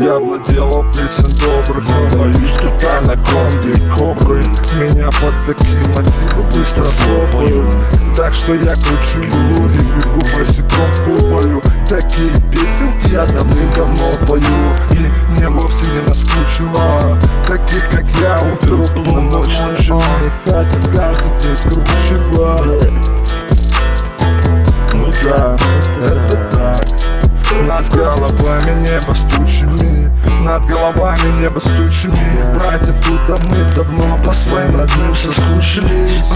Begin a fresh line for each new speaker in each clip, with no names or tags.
Я владела песен добрых, но боюсь, что на и кобры. Меня под такие мотивы быстро слопают. Так что я кручу юлу и бегу босиком по Такие песенки я давным-давно пою. И скручивает Ну да, это так. Над головами небо с тучами. Над головами небо с тучами. Братья тут а мы давно по своим родным соскучились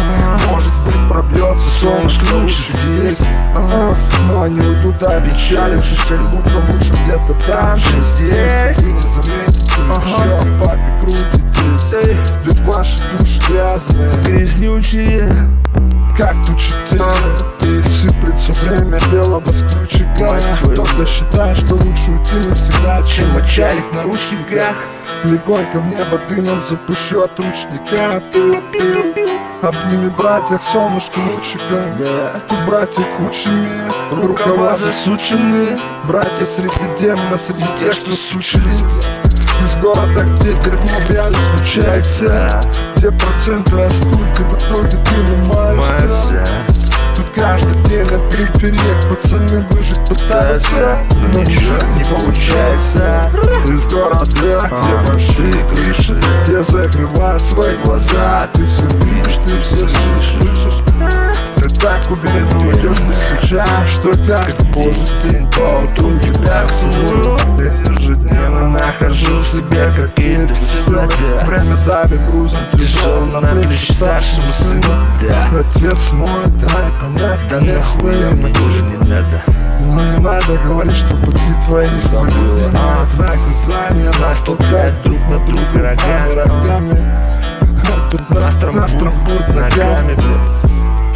Может быть пробьется солнышко лучше здесь. Но они уйдут опечалившись Как будто лучше где-то там, чем здесь Как тут четыре? И сыплется время белого
Мать твою.
Кто-то считает, что лучше уйти навсегда Чем отчалить в наручниках. Легонько в небо дымом запущу от ручника. Обними братья солнышко лучика.
Да
Тут братья кучами Рукава засучены. Братья среди демонов Среди тех, что сучились Города, где дерьмо в реале случается Где проценты растут И в итоге ты ломаешься. Тут каждый день на перифериях Пацаны выжить пытаются Но ничего не получается. Из города, где большие крыши Где закрывая свои глаза. Ты все видишь, ты все слышишь ты так уверенно идешь, не скучаешь Что каждый божий день по утру тебя целую Ежедневно нахожу в себе какие-то силы Время давит грузом тяжело на плечи старшему сыну.
Да.
Отец мой, дай понять,
Да нахуй мне тоже не надо.
Но не надо говорить, что пути твои несправедливы
А.
Наказание нас толкает друг на друга.
Рогами.
рогами Тут
Нас трамбуют
ногами
блядь.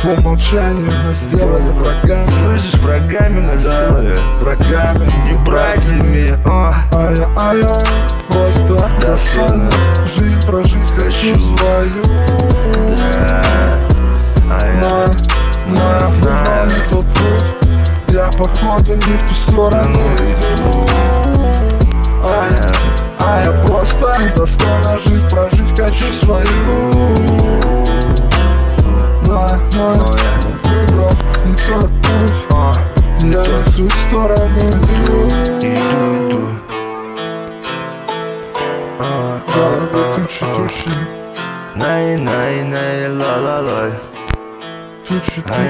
По умолчанию нас сделали врагами
Слышишь, врагами нас сделали
Врагами
И братьями, о
Ай, ай, ай, просто достойно Жизнь прожить хочу свою.
Да. А я
я выбрал не тот путь Я походу не в ту сторону. Иду Я не в ту сторону иду
Иду, иду А,
Да,
а,
да,
а,
тучи,
а.
тучи
Най, най, най, ла, ла, лай
Тучи,
Ай,